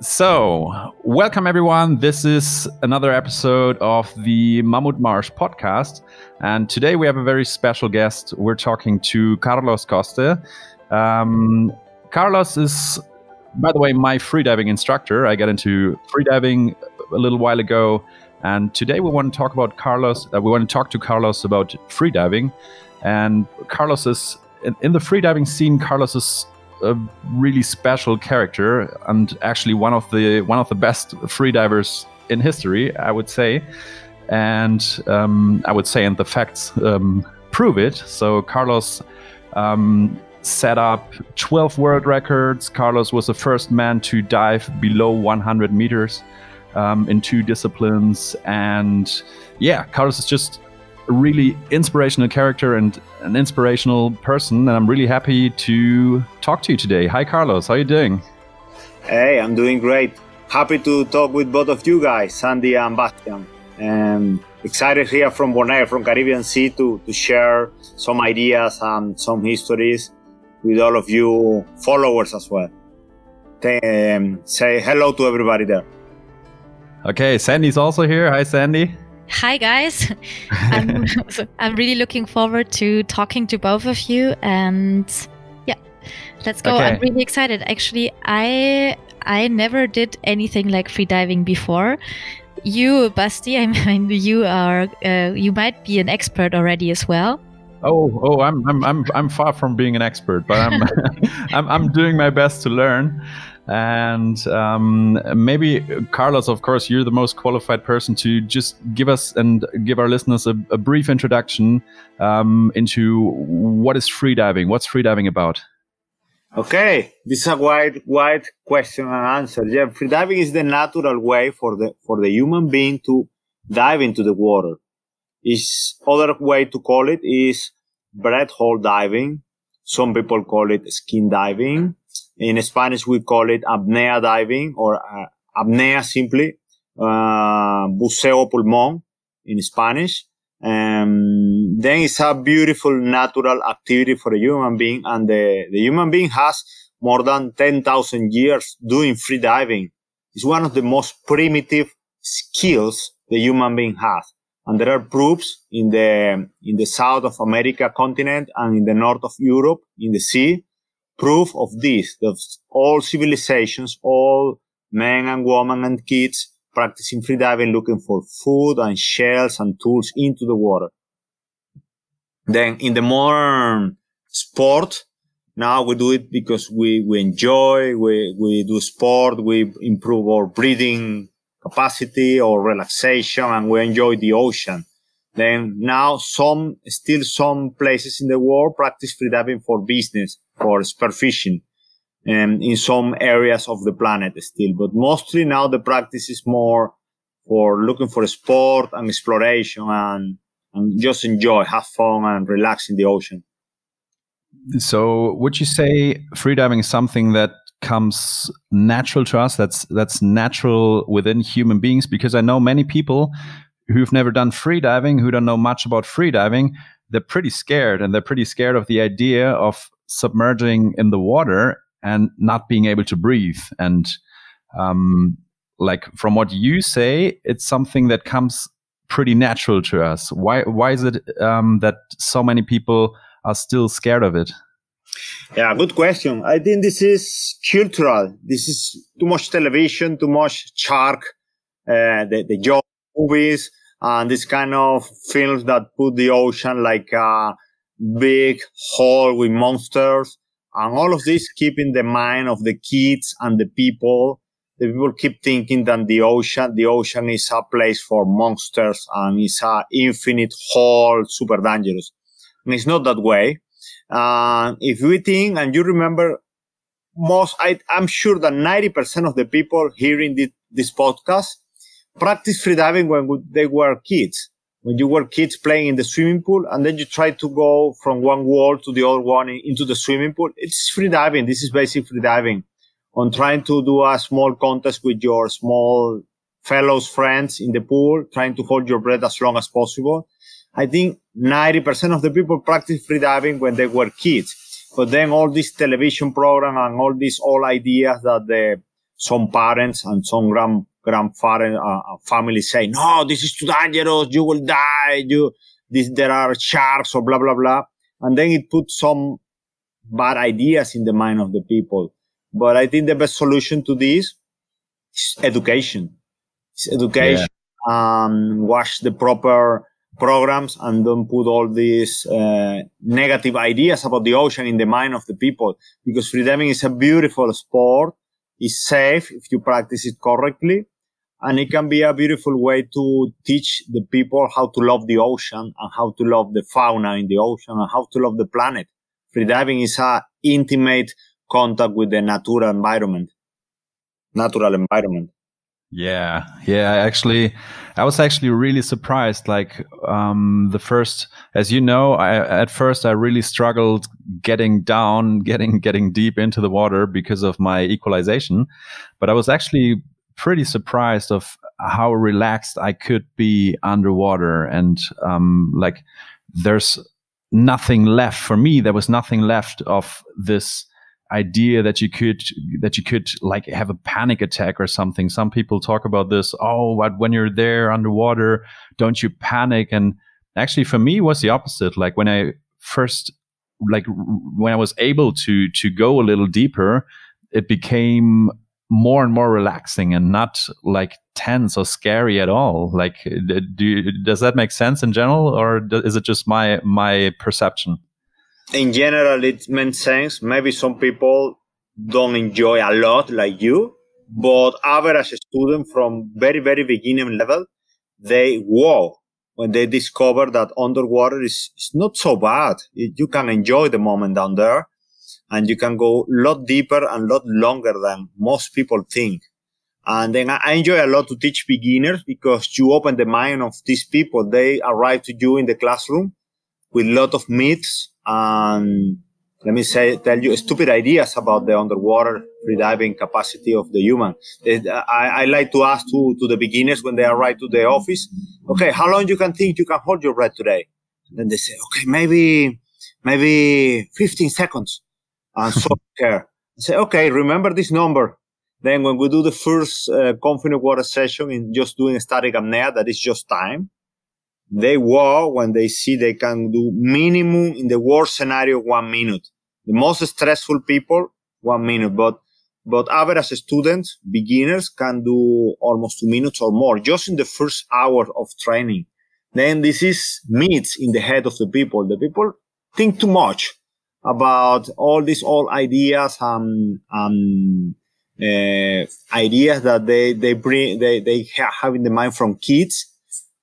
So, welcome everyone. This is another episode of the Mammut Marsh podcast. And today we have a very special guest. We're talking to Carlos Coste. Um, Carlos is, by the way, my freediving instructor. I got into freediving a little while ago. And today we want to talk about Carlos. Uh, we want to talk to Carlos about freediving. And Carlos is, in, in the freediving scene, Carlos is a really special character and actually one of the one of the best freedivers in history, I would say. And um, I would say, and the facts um, prove it. So Carlos um, set up 12 world records. Carlos was the first man to dive below 100 meters um, in two disciplines, and yeah, Carlos is just really inspirational character and an inspirational person, and I'm really happy to talk to you today. Hi, Carlos. How are you doing? Hey, I'm doing great. Happy to talk with both of you guys, Sandy and Bastian. And excited here from Bonaire, from Caribbean Sea, to, to share some ideas and some histories with all of you followers as well. Um, say hello to everybody there. Okay, Sandy's also here. Hi, Sandy. Hi, guys. I'm, I'm really looking forward to talking to both of you. And yeah, let's go. Okay. I'm really excited. Actually, I I never did anything like freediving before. You, Basti, I mean, you are uh, you might be an expert already as well. Oh, oh, I'm I'm I'm I'm far from being an expert, but I'm I'm I'm doing my best to learn. And um, maybe, Carlos, of course, you're the most qualified person to just give us and give our listeners a, a brief introduction um, into what is freediving. What's freediving about? Okay, this is a wide, wide question and answer. Yeah, freediving is the natural way for the for the human being to dive into the water. Is other way to call it is breath hold diving. Some people call it skin diving in Spanish, we call it apnea diving or uh, apnea simply, uh, buceo pulmón in Spanish. Um, then it's a beautiful natural activity for a human being and the, the human being has more than 10,000 years doing free diving. It's one of the most primitive skills the human being has. And there are proofs in the, in the South of America continent and in the North of Europe in the sea proof of this, that all civilizations, all men and women and kids practicing freediving, looking for food and shells and tools into the water. Then in the modern sport, now we do it because we, we enjoy, we, we do sport, we improve our breathing capacity or relaxation and we enjoy the ocean. Then now some, still some places in the world practice freediving for business, for spearfishing, um, in some areas of the planet still. But mostly now the practice is more for looking for sport and exploration and, and just enjoy, have fun and relax in the ocean. So would you say freediving is something that comes natural to us that's that's natural within human beings because i know many people who've never done freediving, who don't know much about freediving, they're pretty scared and they're pretty scared of the idea of submerging in the water and not being able to breathe. And um, like from what you say, it's something that comes pretty natural to us. Why why is it um, that so many people are still scared of it? Yeah, good question. I think this is cultural. This is too much television, too much shark, uh, the the Jaws movies and this kind of films that put the ocean like a big hole with monsters. And all of this keep in the mind of the kids and the people. The people keep thinking that the ocean the ocean is a place for monsters and it's a infinite hole super dangerous. And it's not that way. Uh, if we think and you remember most I, i'm sure that 90% of the people hearing this podcast practice freediving when they were kids. When you were kids playing in the swimming pool and then you try to go from one wall to the other one into the swimming pool. It's freediving. This is basic freediving on trying to do a small contest with your small fellows friends in the pool, trying to hold your breath as long as possible. I think 90% of the people practice freediving when they were kids. But then all this television program and all these old ideas that the some parents and some grand grandfather uh, uh, family say, no, this is too dangerous. You will die. You, this, there are sharks or blah, blah, blah. And then it puts some bad ideas in the mind of the people. But I think the best solution to this is education. It's education. Yeah. Um, watch the proper programs and don't put all these uh, negative ideas about the ocean in the mind of the people because freediving is a beautiful sport. It's safe if you practice it correctly and it can be a beautiful way to teach the people how to love the ocean and how to love the fauna in the ocean and how to love the planet. Freediving is a intimate contact with the natural environment, natural environment. Yeah, yeah. Actually, I was actually really surprised. Like um, the first, as you know, I, at first I really struggled getting down, getting getting deep into the water because of my equalization. But I was actually pretty surprised of how relaxed I could be underwater, and um, like there's nothing left for me. There was nothing left of this idea that you could that you could like have a panic attack or something. Some people talk about this oh but when you're there underwater don't you panic? And actually for me was the opposite. Like when i first like when i was able to to go a little deeper it became more and more relaxing and not like tense or scary at all like do you, does that make sense in general or is it just my my perception in general, it makes sense. Maybe some people don't enjoy a lot like you, but average student from very, very beginning level, they wow when they discover that underwater is, is not so bad. You can enjoy the moment down there and you can go a lot deeper and a lot longer than most people think. And then I enjoy a lot to teach beginners because you open the mind of these people. They arrive to you in the classroom with a lot of myths and let me say, tell you stupid ideas about the underwater freediving capacity of the human. I, I, like to ask to, to the beginners when they arrive to the office, okay, how long you can think you can hold your breath today? And then they say, okay, maybe, maybe 15 seconds. And so care. I say, okay, remember this number. Then when we do the first uh, confident water session in just doing static apnea, that is just time they wow when they see they can do minimum in the worst scenario one minute. The most stressful people, one minute, but but average students, beginners can do almost two minutes or more just in the first hour of training. Then this is myths in the head of the people. The people think too much about all these old ideas and, and uh, ideas that they, they bring, they, they have in the mind from kids.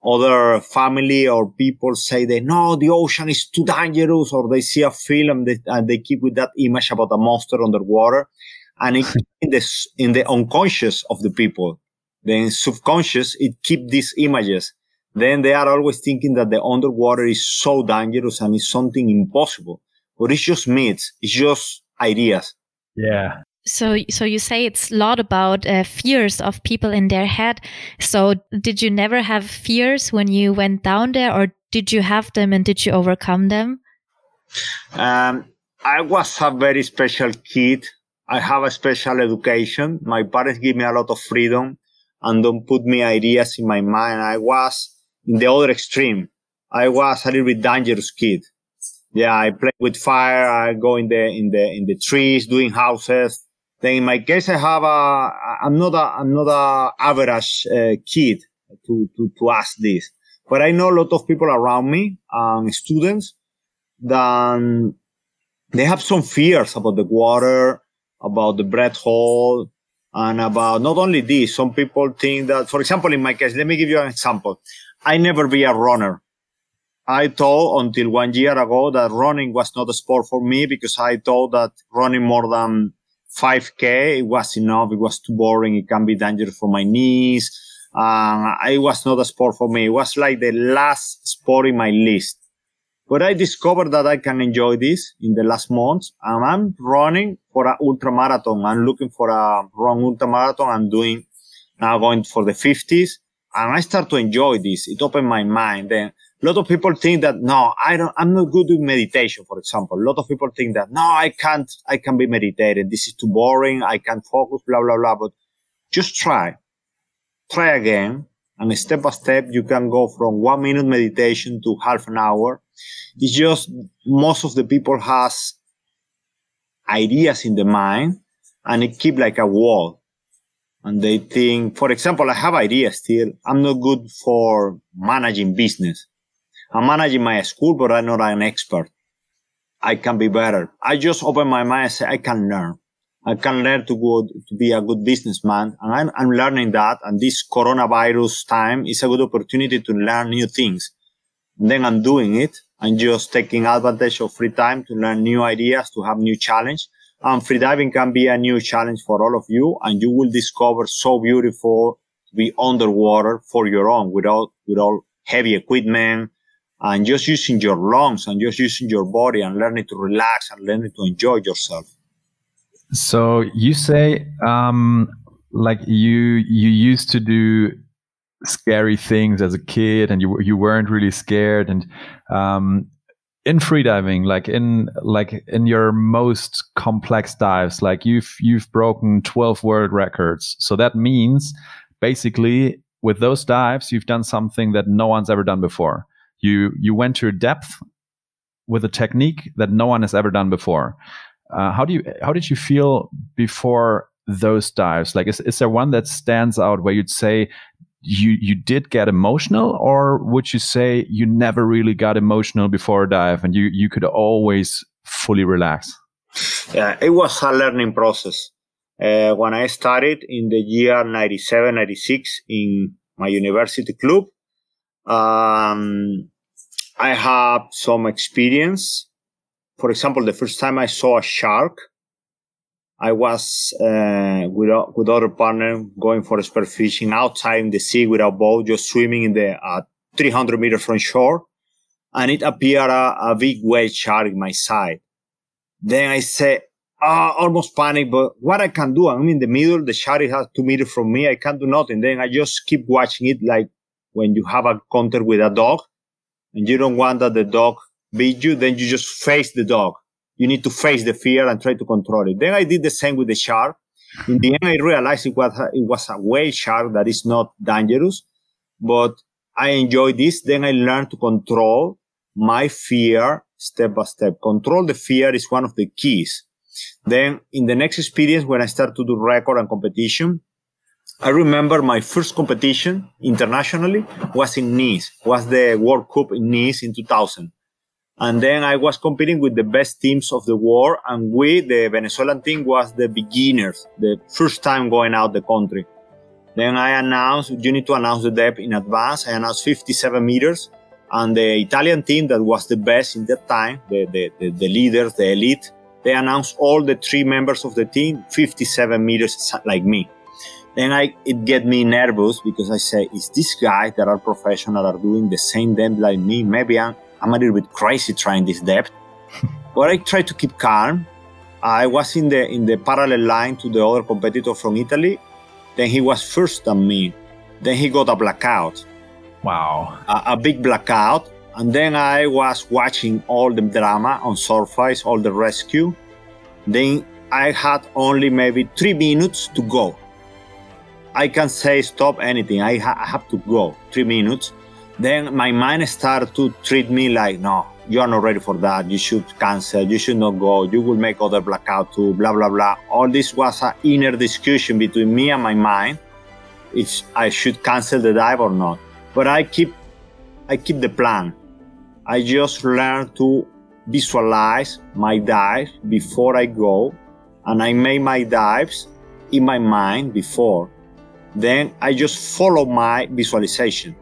Other family or people say they no the ocean is too dangerous or they see a film and they keep with that image about a monster underwater. And it, in the in the unconscious of the people then subconscious it keep these images. Then they are always thinking that the underwater is so dangerous and is something impossible but it's just myths. It's just ideas. Yeah. So so you say it's a lot about uh, fears of people in their head. So did you never have fears when you went down there or did you have them and did you overcome them? Um, i was a very special kid. I have a special education. My parents give me a lot of freedom and don't put me ideas in my mind. I was in the other extreme. I was a little bit dangerous kid yeah i play with fire i go in the in the in the trees doing houses then in my case, I have a, I'm not a, I'm not a average uh, kid to, to, to ask this, but I know a lot of people around me, um, students, that they have some fears about the water, about the breath hole, and about not only this, some people think that, for example, in my case, let me give you an example. I never be a runner. I thought until one year ago that running was not a sport for me because I thought that running more than 5K, it was enough. It was too boring. It can be dangerous for my knees. Uh, it was not a sport for me. It was like the last sport in my list. But I discovered that I can enjoy this in the last months and I'm running for an ultra marathon. I'm looking for a run ultra marathon. I'm doing now going for the 50s and I start to enjoy this. It opened my mind. Then a lot of people think that no, I don't, I'm not good with meditation, for example. A lot of people think that no, I can't, I can't be meditating. This is too boring. I can't focus, blah, blah, blah. But just try, try again. And step by step, you can go from one minute meditation to half an hour. It's just most of the people has ideas in the mind and it keep like a wall. And they think, for example, I have ideas still. I'm not good for managing business. I'm managing my school, but I'm not an expert. I can be better. I just open my mind and say, I can learn. I can learn to go to be a good businessman. And I'm, I'm learning that. And this coronavirus time is a good opportunity to learn new things. And then I'm doing it. I'm just taking advantage of free time to learn new ideas, to have new challenge. And freediving can be a new challenge for all of you. And you will discover so beautiful to be underwater for your own without, without heavy equipment and just using your lungs and just using your body and learning to relax and learning to enjoy yourself. So you say, um, like you, you used to do scary things as a kid and you you weren't really scared and um, in freediving like in like in your most complex dives like you've you've broken 12 world records so that means basically with those dives you've done something that no one's ever done before you you went to a depth with a technique that no one has ever done before. Uh, how do you how did you feel before those dives? Like is, is there one that stands out where you'd say you you did get emotional or would you say you never really got emotional before a dive and you you could always fully relax? Yeah it was a learning process. Uh, when i started in the year 97 96 in my university club um, i have some experience for example the first time i saw a shark I was uh, with with other partner going for spear fishing outside in the sea with a boat, just swimming in the uh, 300 meters from shore, and it appeared a, a big whale shark in my side. Then I said, uh, almost panic, but what I can do? I'm in the middle. The shark has two meters from me. I can't do nothing. Then I just keep watching it like when you have a contact with a dog and you don't want that the dog beat you, then you just face the dog you need to face the fear and try to control it. Then I did the same with the shark. In the end, I realized it was, it was a whale shark that is not dangerous, but I enjoyed this. Then I learned to control my fear step by step. Control the fear is one of the keys. Then in the next experience, when I start to do record and competition, I remember my first competition internationally was in Nice, was the World Cup in Nice in 2000. And then I was competing with the best teams of the world. And we, the Venezuelan team, was the beginners, the first time going out the country. Then I announced, you need to announce the depth in advance. I announced 57 meters. And the Italian team that was the best in that time, the, the, the, the leaders, the elite, they announced all the three members of the team 57 meters like me. Then I, it get me nervous because I say, is this guy that are professional are doing the same depth like me? Maybe I'm, I'm a little bit crazy trying this depth. but I try to keep calm. I was in the in the parallel line to the other competitor from Italy. Then he was first than me. Then he got a blackout. Wow. A, a big blackout. And then I was watching all the drama on surface, all the rescue. Then I had only maybe three minutes to go. I can say stop anything. I, ha- I have to go three minutes. Then my mind started to treat me like, no, you are not ready for that. You should cancel. You should not go. You will make other blackout too, blah, blah, blah. All this was an inner discussion between me and my mind if I should cancel the dive or not. But I keep, I keep the plan. I just learn to visualize my dive before I go and I make my dives in my mind before. Then I just follow my visualization.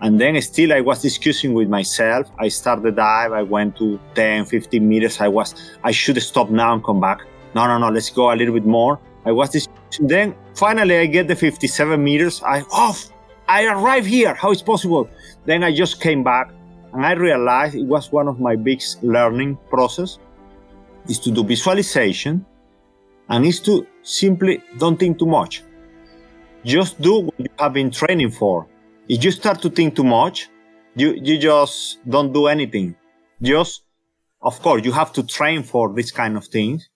And then still I was discussing with myself. I started the dive. I went to 10, 15 meters. I was, I should stop now and come back. No, no, no, let's go a little bit more. I was discussing. Then finally I get the 57 meters. I, off. Oh, I arrived here. How is possible? Then I just came back and I realized it was one of my biggest learning process is to do visualization and is to simply don't think too much. Just do what you have been training for if you start to think too much, you, you just don't do anything. Just, of course, you have to train for this kind of things,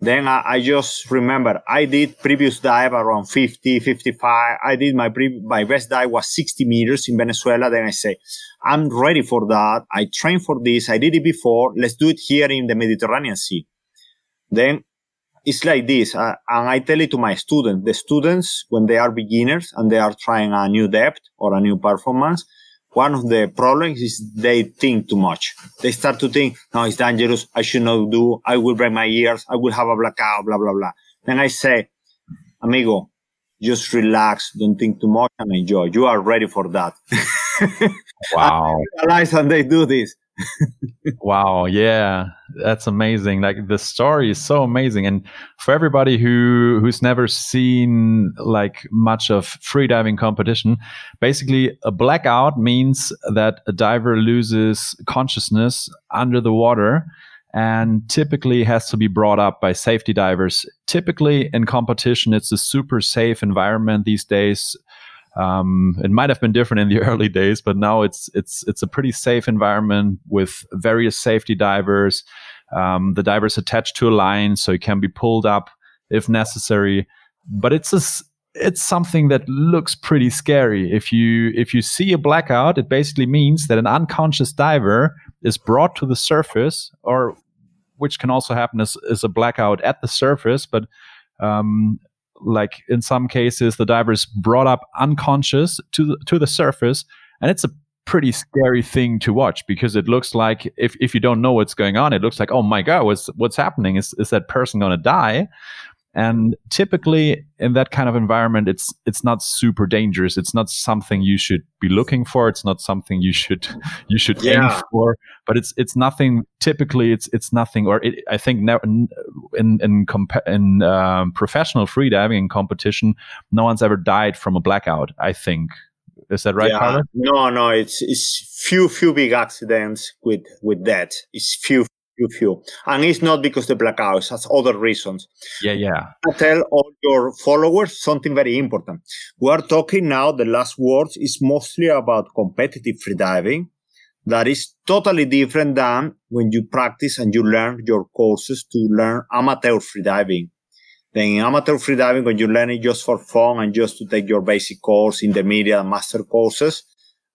Then I, I, just remember I did previous dive around 50, 55. I did my pre- my best dive was 60 meters in Venezuela. Then I say, I'm ready for that. I trained for this. I did it before. Let's do it here in the Mediterranean Sea. Then it's like this. Uh, and I tell it to my students. The students, when they are beginners and they are trying a new depth or a new performance, one of the problems is they think too much. They start to think, no, it's dangerous. I should not do. I will break my ears. I will have a blackout, blah, blah, blah. Then I say, amigo, just relax. Don't think too much and enjoy. You are ready for that. wow. I realize and they do this wow yeah that's amazing like the story is so amazing and for everybody who who's never seen like much of freediving competition basically a blackout means that a diver loses consciousness under the water and typically has to be brought up by safety divers. Typically in competition it's a super safe environment these days um, it might have been different in the early days, but now it's it's it's a pretty safe environment with various safety divers. Um, the divers attached to a line, so it can be pulled up if necessary. But it's a, it's something that looks pretty scary. If you if you see a blackout, it basically means that an unconscious diver is brought to the surface, or which can also happen is, as a blackout at the surface, but um, like in some cases the diver is brought up unconscious to the, to the surface and it's a pretty scary thing to watch because it looks like if, if you don't know what's going on it looks like oh my god what's what's happening? Is is that person going to die and typically in that kind of environment it's it's not super dangerous. It's not something you should be looking for. It's not something you should you should yeah. aim for. But it's it's nothing typically it's it's nothing or it, i think in in in, compa- in um, professional freediving competition no one's ever died from a blackout i think. Is that right yeah. no no it's it's few few big accidents with with that. It's few few, few. And it's not because the blackouts, has other reasons. Yeah, yeah. I tell all your followers something very important. We are talking now, the last words is mostly about competitive freediving. That is totally different than when you practice and you learn your courses to learn amateur freediving. Then in amateur freediving, when you learn it just for fun and just to take your basic course, intermediate master courses,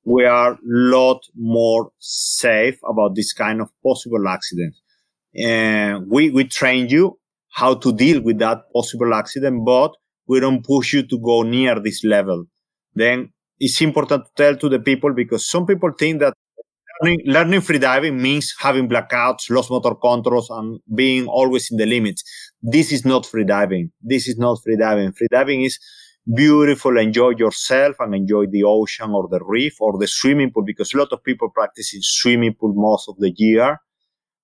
we are a lot more safe about this kind of possible accident. And we, we train you how to deal with that possible accident, but we don't push you to go near this level. Then it's important to tell to the people because some people think that learning, learning freediving means having blackouts, lost motor controls, and being always in the limits. This is not freediving. This is not freediving. Freediving is beautiful, enjoy yourself and enjoy the ocean or the reef or the swimming pool because a lot of people practice in swimming pool most of the year.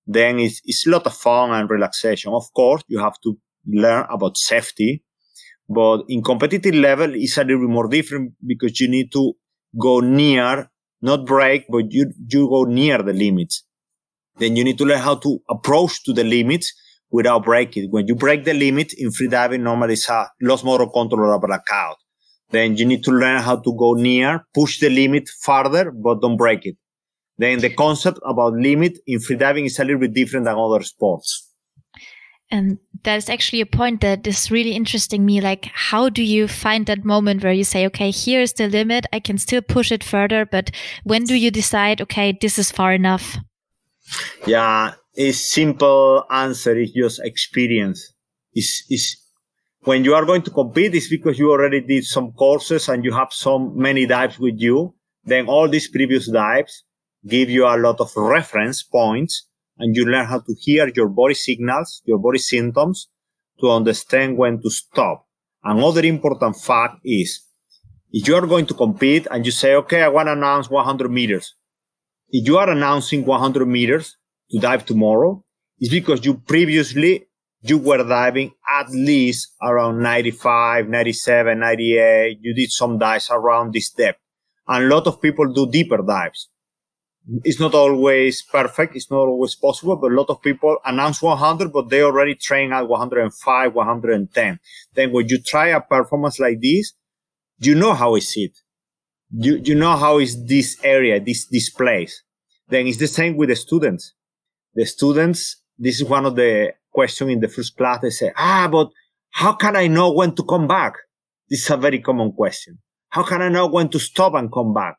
Then it's, it's a lot of fun and relaxation. Of course, you have to learn about safety, but in competitive level, it's a little more different because you need to go near, not break, but you, you go near the limits. Then you need to learn how to approach to the limits without breaking. When you break the limit in freediving, normally it's a lost motor control or a blackout. Then you need to learn how to go near, push the limit farther, but don't break it. Then the concept about limit in freediving is a little bit different than other sports. And that's actually a point that is really interesting me. Like, how do you find that moment where you say, okay, here is the limit. I can still push it further, but when do you decide, okay, this is far enough? Yeah, a simple answer is just experience. Is is when you are going to compete, it's because you already did some courses and you have so many dives with you. Then all these previous dives give you a lot of reference points and you learn how to hear your body signals, your body symptoms to understand when to stop. Another important fact is if you are going to compete and you say, okay, I want to announce 100 meters. If you are announcing 100 meters, to dive tomorrow is because you previously you were diving at least around 95, 97, 98. You did some dives around this depth. And a lot of people do deeper dives. It's not always perfect. It's not always possible, but a lot of people announce 100, but they already train at 105, 110. Then when you try a performance like this, you know how is it. You, you know how is this area, this, this place. Then it's the same with the students the students, this is one of the question in the first class. They say, ah, but how can I know when to come back? This is a very common question. How can I know when to stop and come back?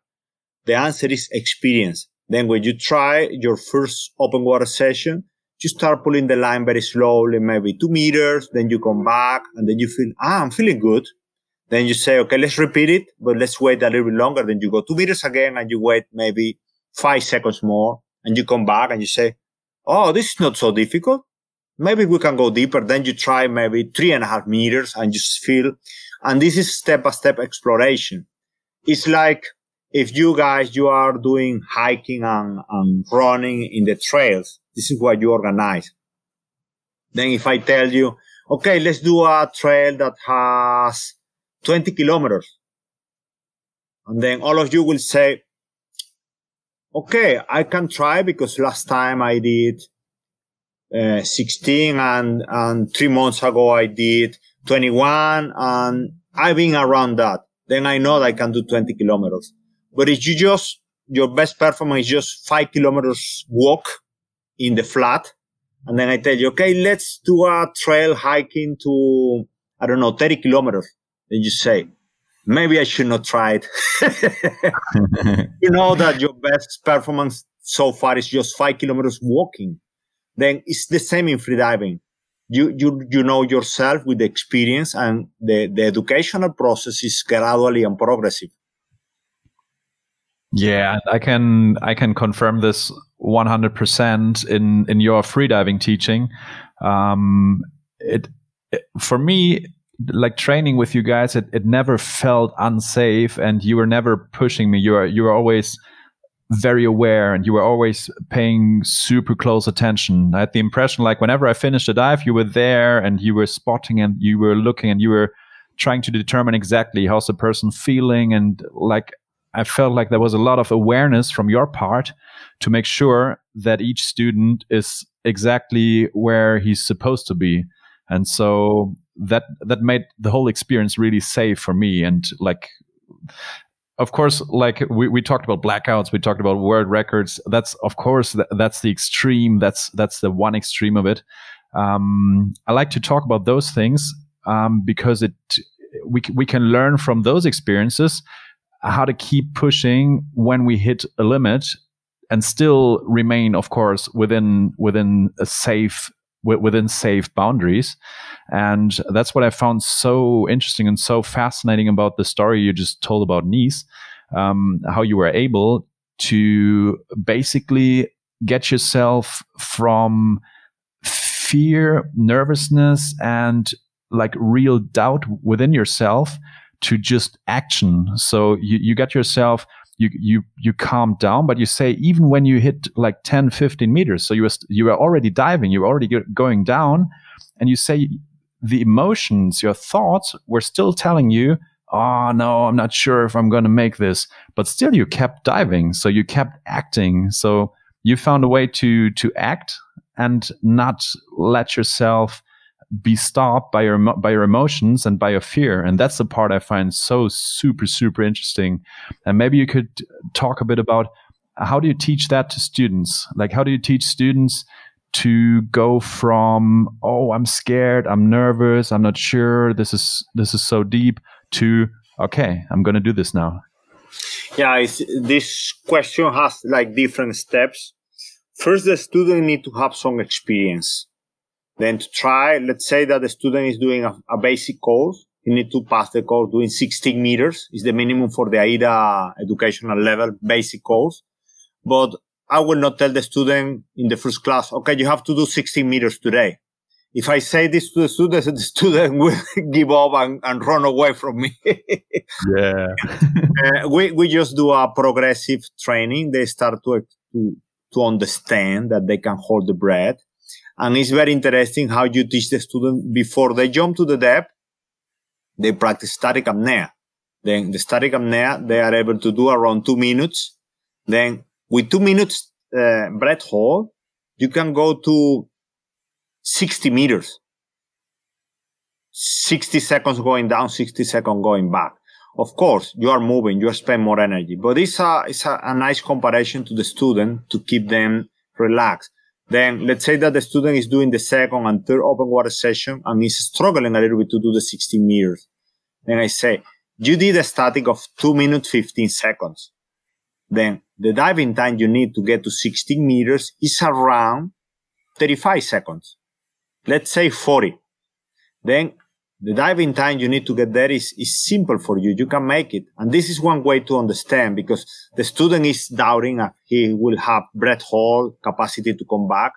The answer is experience. Then when you try your first open water session, you start pulling the line very slowly, maybe two meters, then you come back and then you feel, ah, I'm feeling good. Then you say, okay, let's repeat it, but let's wait a little bit longer. Then you go two meters again and you wait maybe five seconds more and you come back and you say, Oh, this is not so difficult. Maybe we can go deeper. Then you try maybe three and a half meters and just feel. And this is step by step exploration. It's like if you guys, you are doing hiking and, and running in the trails. This is what you organize. Then if I tell you, okay, let's do a trail that has 20 kilometers. And then all of you will say, okay, I can try because last time I did uh, 16 and, and three months ago I did 21 and I've been around that. Then I know that I can do 20 kilometers. But if you just, your best performance is just five kilometers walk in the flat. And then I tell you, okay, let's do a trail hiking to, I don't know, 30 kilometers. Then you say, maybe I should not try it. you know that your best performance so far is just five kilometers walking. Then it's the same in freediving. You, you, you know yourself with the experience and the, the educational process is gradually and progressive. Yeah, I can I can confirm this 100% in in your freediving teaching. Um, it, it for me like training with you guys, it, it never felt unsafe and you were never pushing me. You were, you were always very aware and you were always paying super close attention. I had the impression like whenever I finished a dive, you were there and you were spotting and you were looking and you were trying to determine exactly how's the person feeling. And like, I felt like there was a lot of awareness from your part to make sure that each student is exactly where he's supposed to be. And so that that made the whole experience really safe for me. And like of course like we, we talked about blackouts we talked about world records. That's of course th- that's the extreme. That's that's the one extreme of it. Um, i like to talk about those things um, because it we, we can learn from those experiences how to keep pushing when we hit a limit and still remain of course within within a safe within safe boundaries. And that's what I found so interesting and so fascinating about the story you just told about Nice, um, how you were able to basically get yourself from fear, nervousness, and like real doubt within yourself to just action. So you, you get yourself you you you calm down but you say even when you hit like 10 15 meters so you were you were already diving you were already going down and you say the emotions your thoughts were still telling you oh no i'm not sure if i'm going to make this but still you kept diving so you kept acting so you found a way to to act and not let yourself be stopped by your by your emotions and by your fear. And that's the part i find so super super interesting. And maybe you could talk a bit about how do you teach that to students? Like how do you teach students to go from oh i'm scared i'm nervous i'm not sure this is this is so deep to okay i'm going to do this now. Yeah this question has like different steps. First the student need to have some experience then to try, let's say that the student is doing a, a basic course. You need to pass the course doing 16 meters is the minimum for the AIDA educational level basic course. But I will not tell the student in the first class, okay, you have to do 16 meters today. If I say this to the student, the student will give up and, and run away from me. yeah. uh, we, we just do a progressive training. They start to, to, to understand that they can hold the breath and it's very interesting how you teach the student before they jump to the depth, they practice static apnea. Then the static apnea, they are able to do around two minutes. Then with two minutes uh, breath hold, you can go to 60 meters. 60 seconds going down, 60 seconds going back. Of course, you are moving, you spend more energy, but it's a, it's a, a nice comparison to the student to keep them relaxed. Then let's say that the student is doing the second and third open water session and is struggling a little bit to do the 16 meters. Then I say, you did a static of two minutes, 15 seconds. Then the diving time you need to get to 16 meters is around 35 seconds. Let's say 40. Then the diving time you need to get there is, is simple for you. You can make it. And this is one way to understand because the student is doubting that he will have breath hold capacity to come back.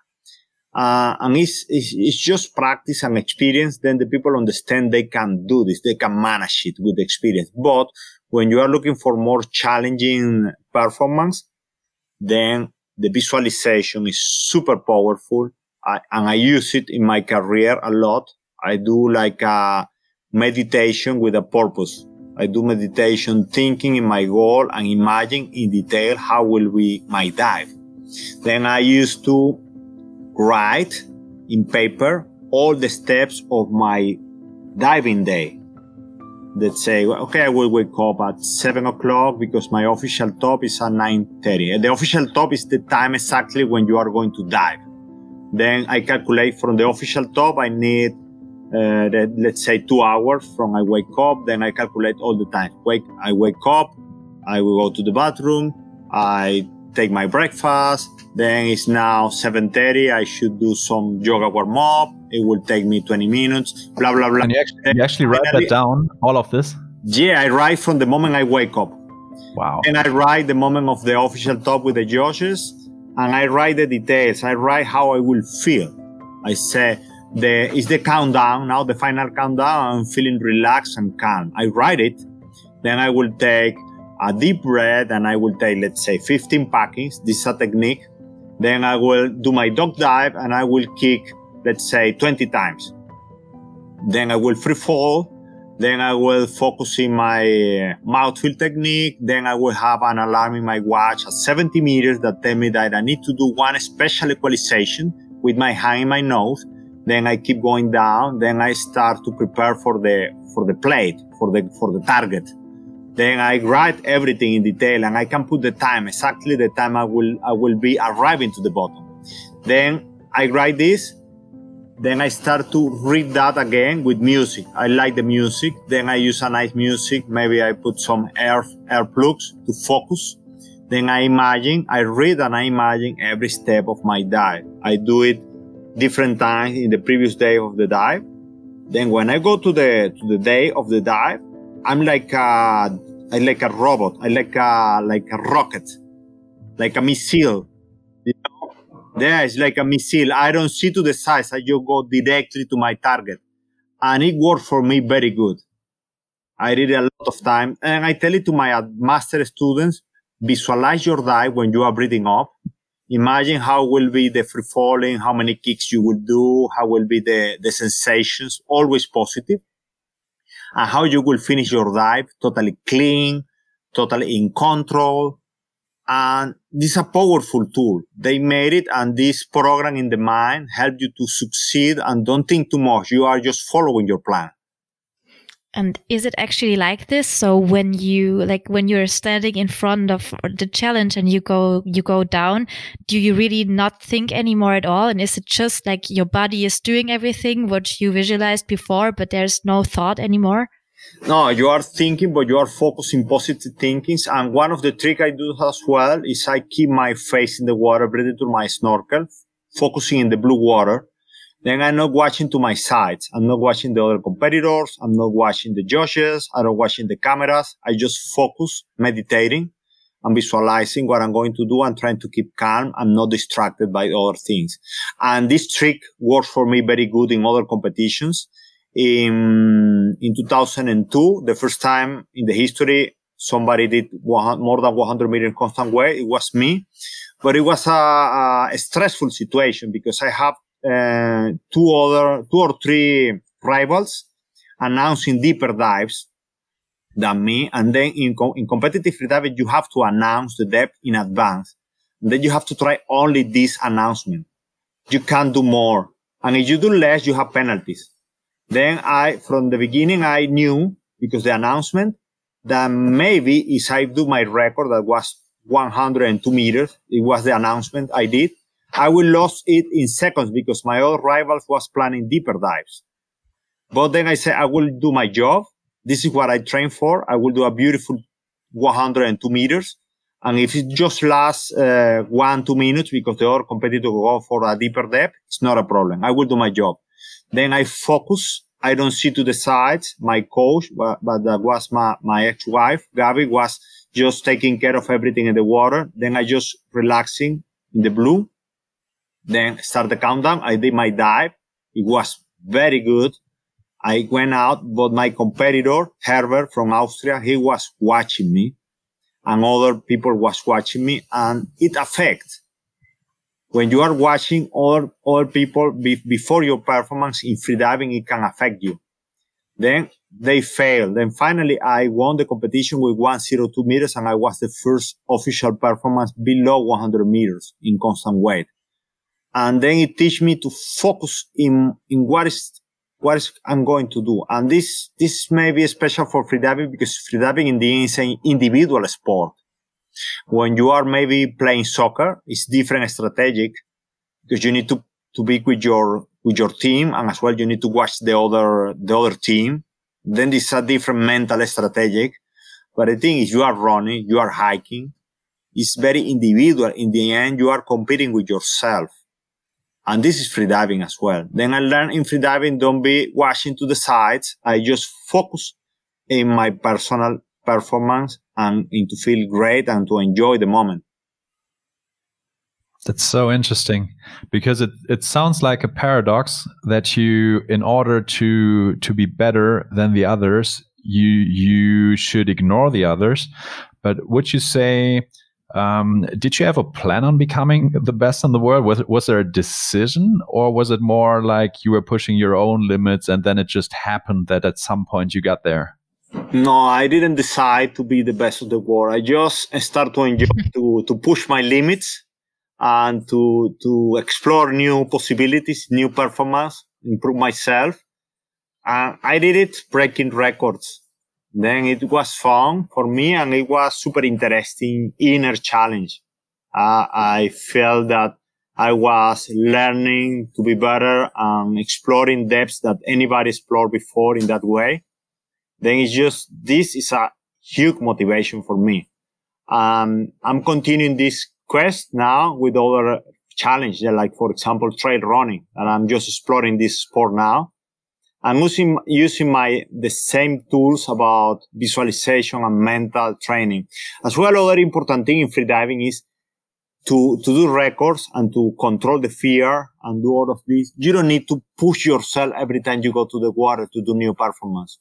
Uh, and it's, it's, it's, just practice and experience. Then the people understand they can do this. They can manage it with experience. But when you are looking for more challenging performance, then the visualization is super powerful. I, and I use it in my career a lot I do like a meditation with a purpose. I do meditation thinking in my goal and imagine in detail how will be my dive. Then I used to write in paper all the steps of my diving day. Let's say, okay, I will wake up at seven o'clock because my official top is at 9.30. The official top is the time exactly when you are going to dive. Then I calculate from the official top, I need uh, that, let's say two hours from I wake up. Then I calculate all the time. Wake, I wake up, I will go to the bathroom, I take my breakfast. Then it's now 7:30. I should do some yoga warm up. It will take me 20 minutes. Blah blah blah. And you actually, you actually write that down, all of this? Yeah, I write from the moment I wake up. Wow. And I write the moment of the official top with the judges, and I write the details. I write how I will feel. I say the is the countdown now the final countdown i'm feeling relaxed and calm. I write it then i will take a deep breath and i will take let's say 15 packings this is a technique. Then i will do my duck dive and i will kick let's say 20 times. Then i will free fall then i will focus in my uh, mouthfill technique then i will have an alarm in my watch at 70 meters that tell me that i need to do one special equalization with my hand in my nose then I keep going down. Then I start to prepare for the, for the plate, for the, for the target. Then I write everything in detail and I can put the time, exactly the time I will, I will be arriving to the bottom. Then I write this. Then I start to read that again with music. I like the music. Then I use a nice music. Maybe I put some air, air plugs to focus. Then I imagine, I read and I imagine every step of my dive. I do it different times in the previous day of the dive. Then when I go to the to the day of the dive, I'm like a I like a robot. I like a like a rocket, like a missile. You know, there is like a missile. I don't see to the size. I just go directly to my target, and it worked for me very good. I did a lot of time, and I tell it to my uh, master students: visualize your dive when you are breathing up imagine how will be the free falling, how many kicks you will do, how will be the, the sensations, always positive, and how you will finish your dive totally clean, totally in control. And this is a powerful tool. They made it and this program in the mind help you to succeed and don't think too much. You are just following your plan. And is it actually like this? So when you like when you're standing in front of the challenge and you go you go down, do you really not think anymore at all? And is it just like your body is doing everything what you visualized before, but there's no thought anymore? No, you are thinking, but you are focusing positive thinkings. And one of the trick I do as well is I keep my face in the water, breathing through my snorkel, focusing in the blue water then I'm not watching to my sides. I'm not watching the other competitors. I'm not watching the judges. I'm not watching the cameras. I just focus, meditating and visualizing what I'm going to do and trying to keep calm. I'm not distracted by other things. And this trick works for me very good in other competitions. In, in 2002, the first time in the history, somebody did more than 100 million constant weight. It was me, but it was a, a stressful situation because I have Uh, two other, two or three rivals announcing deeper dives than me. And then in, co- in competitive freediving, you have to announce the depth in advance. And then you have to try only this announcement. You can't do more. And if you do less, you have penalties. Then I, from the beginning, I knew because the announcement that maybe if I do my record that was 102 meters, it was the announcement I did. I will lose it in seconds because my other rivals was planning deeper dives. But then I say, I will do my job. This is what I train for. I will do a beautiful 102 meters. And if it just lasts uh, one, two minutes because the other competitor go for a deeper depth, it's not a problem. I will do my job. Then I focus. I don't see to the sides. My coach, but, but that was my, my ex-wife, Gabby, was just taking care of everything in the water. Then I just relaxing in the blue. Then start the countdown. I did my dive. It was very good. I went out, but my competitor, Herbert from Austria, he was watching me and other people was watching me and it affects when you are watching other, other people be, before your performance in freediving, it can affect you. Then they fail. Then finally, I won the competition with 102 meters and I was the first official performance below 100 meters in constant weight. And then it teach me to focus in, in what is, what is I'm going to do. And this, this may be special for freediving because freediving in the end is an individual sport. When you are maybe playing soccer, it's different strategic because you need to, to be with your, with your team and as well you need to watch the other, the other team. Then it's a different mental strategic. But the thing is you are running, you are hiking. It's very individual. In the end, you are competing with yourself. And this is freediving as well. Then I learned in freediving, don't be watching to the sides. I just focus in my personal performance and to feel great and to enjoy the moment. That's so interesting because it, it sounds like a paradox that you, in order to to be better than the others, you you should ignore the others. But would you say um, did you ever plan on becoming the best in the world? Was was there a decision, or was it more like you were pushing your own limits, and then it just happened that at some point you got there? No, I didn't decide to be the best of the world. I just start to enjoy to to push my limits and to to explore new possibilities, new performance, improve myself. And I did it breaking records then it was fun for me and it was super interesting inner challenge. Uh, I felt that I was learning to be better and exploring depths that anybody explored before in that way. Then it's just, this is a huge motivation for me. Um, I'm continuing this quest now with other challenges, like, for example, trail running. And I'm just exploring this sport now. I'm using, using my, the same tools about visualization and mental training. As well, other important thing in freediving is to, to do records and to control the fear and do all of this. You don't need to push yourself every time you go to the water to do new performance.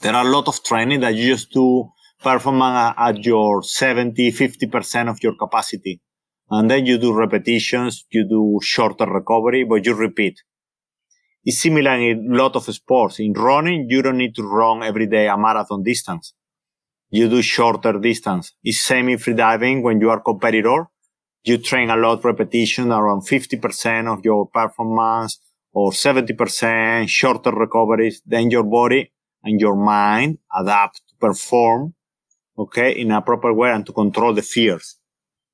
There are a lot of training that you just do performance at your 70, 50% of your capacity. And then you do repetitions, you do shorter recovery, but you repeat. It's similar in a lot of sports. In running, you don't need to run every day a marathon distance. You do shorter distance. It's same in freediving when you are competitor. You train a lot repetition around 50% of your performance or 70% shorter recoveries. Then your body and your mind adapt to perform, okay, in a proper way and to control the fears.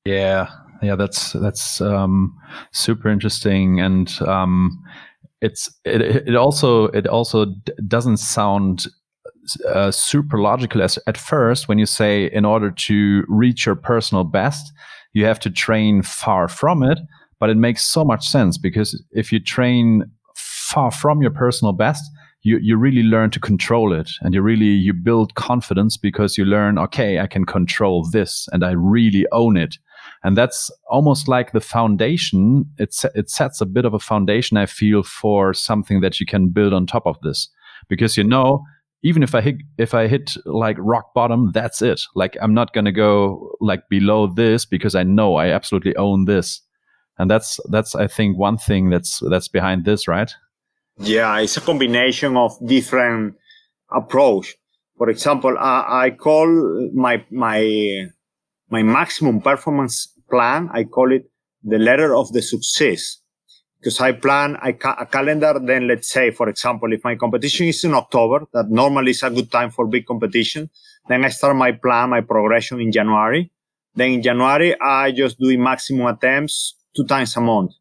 Yeah. Yeah. That's, that's, um, super interesting. And, um, it's it, it also it also doesn't sound uh, super logical as at first when you say in order to reach your personal best you have to train far from it but it makes so much sense because if you train far from your personal best you, you really learn to control it and you really you build confidence because you learn okay i can control this and i really own it and that's almost like the foundation. It it sets a bit of a foundation. I feel for something that you can build on top of this, because you know, even if I hit if I hit like rock bottom, that's it. Like I'm not gonna go like below this because I know I absolutely own this, and that's that's I think one thing that's that's behind this, right? Yeah, it's a combination of different approach. For example, I, I call my my my maximum performance plan, I call it the letter of the success. Because I plan a, ca- a, calendar, then let's say, for example, if my competition is in October, that normally is a good time for big competition, then I start my plan, my progression in January. Then in January, I just do maximum attempts two times a month.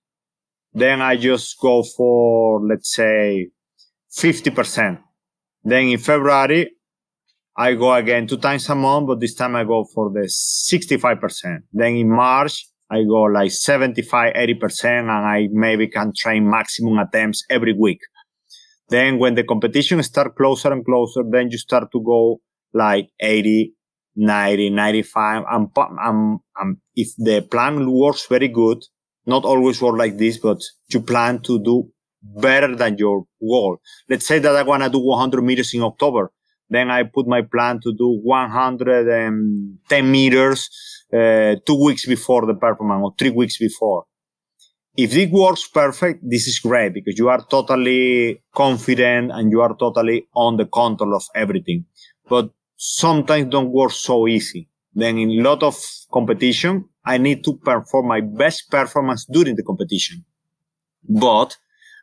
Then I just go for, let's say, 50%. Then in February, I go again two times a month, but this time I go for the 65%. Then in March, I go like 75, 80%, and I maybe can train maximum attempts every week. Then when the competition start closer and closer, then you start to go like 80, 90, 95. And, and, and if the plan works very good, not always work like this, but you plan to do better than your goal. Let's say that I want to do 100 meters in October. Then I put my plan to do 110 meters uh, two weeks before the performance or three weeks before. If it works perfect, this is great because you are totally confident and you are totally on the control of everything. But sometimes don't work so easy. Then in a lot of competition, I need to perform my best performance during the competition. But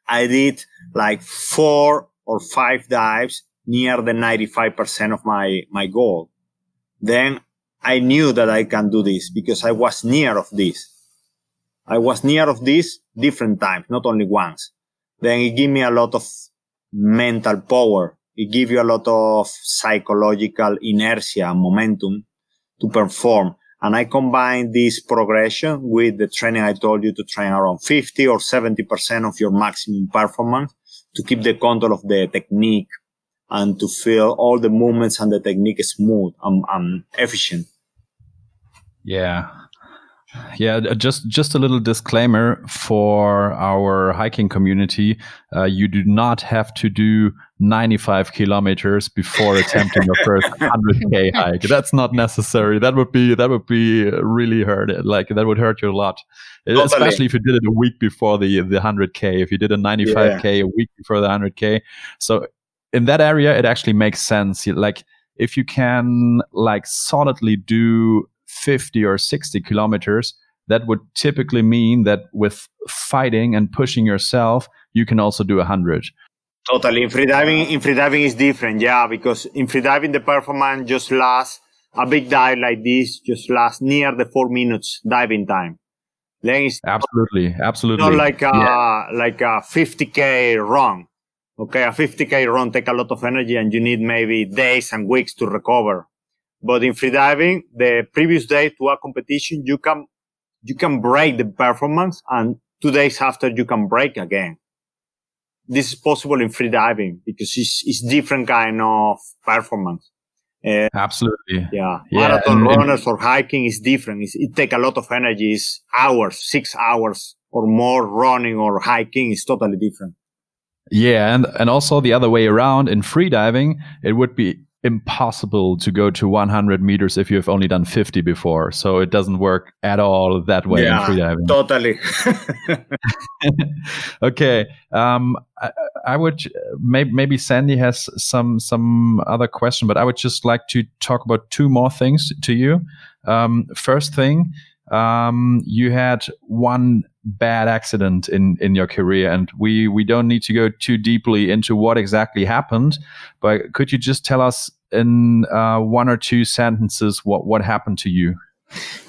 I did like four or five dives near the 95% of my, my goal. Then I knew that I can do this because I was near of this. I was near of this different times, not only once. Then it gave me a lot of mental power. It gives you a lot of psychological inertia and momentum to perform. And I combine this progression with the training I told you to train around 50 or 70% of your maximum performance to keep the control of the technique and to feel all the movements and the technique smooth and, and efficient. Yeah, yeah, just just a little disclaimer for our hiking community: uh, you do not have to do 95 kilometers before attempting your first 100k hike. That's not necessary. That would be that would be really hurt. Like that would hurt you a lot, totally. especially if you did it a week before the the 100k. If you did a 95k yeah. a week before the 100k, so in that area, it actually makes sense. Like if you can like solidly do 50 or 60 kilometers, that would typically mean that with fighting and pushing yourself, you can also do 100. Totally. In freediving, in freediving is different. Yeah, because in freediving, the performance just lasts a big dive like this, just lasts near the four minutes diving time. Then it's absolutely, absolutely not like a, yeah. like a 50k run. Okay, a 50k run take a lot of energy and you need maybe days and weeks to recover. But in freediving, the previous day to a competition, you can, you can break the performance and two days after you can break again. This is possible in freediving because it's, it's different kind of performance. Uh, Absolutely. Yeah. yeah. Marathon and, runners and, or hiking is different. It's, it takes a lot of energy. It's hours, six hours or more running or hiking is totally different. Yeah. And, and also the other way around in freediving, it would be impossible to go to 100 meters if you've only done 50 before. So it doesn't work at all that way yeah, in freediving. Totally. okay. Um, I, I, would maybe, maybe Sandy has some some other question, but I would just like to talk about two more things to you. Um, first thing, um, you had one bad accident in in your career and we we don't need to go too deeply into what exactly happened but could you just tell us in uh, one or two sentences what what happened to you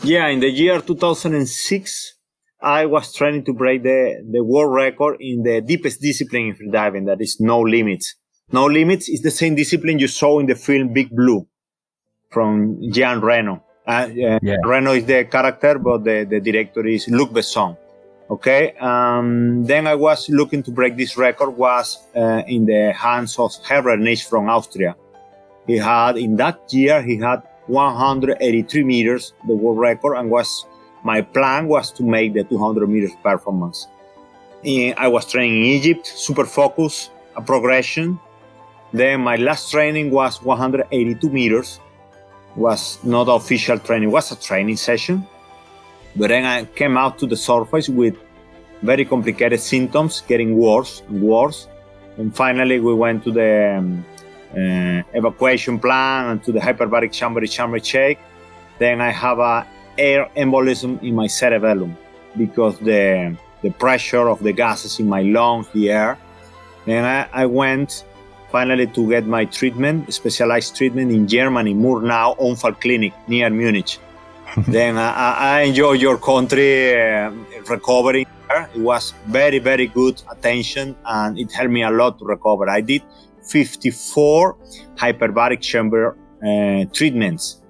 yeah in the year 2006 i was trying to break the the world record in the deepest discipline in freediving that is no limits no limits is the same discipline you saw in the film big blue from jean reno uh, yeah. Reno is the character, but the, the director is Luc Besson. Okay. Um, then I was looking to break this record was uh, in the hands of Herbert Nitsch from Austria. He had in that year he had 183 meters, the world record, and was my plan was to make the 200 meters performance. I was training in Egypt, super focus, a progression. Then my last training was 182 meters. Was not official training, was a training session. But then I came out to the surface with very complicated symptoms, getting worse and worse. And finally, we went to the um, uh, evacuation plan and to the hyperbaric chamber chamber check. Then I have a air embolism in my cerebellum because the the pressure of the gases in my lungs, the air. Then I, I went finally to get my treatment, specialized treatment in Germany, Murnau Unfall Clinic near Munich. then I, I enjoy your country uh, recovering. It was very, very good attention and it helped me a lot to recover. I did 54 hyperbaric chamber uh, treatments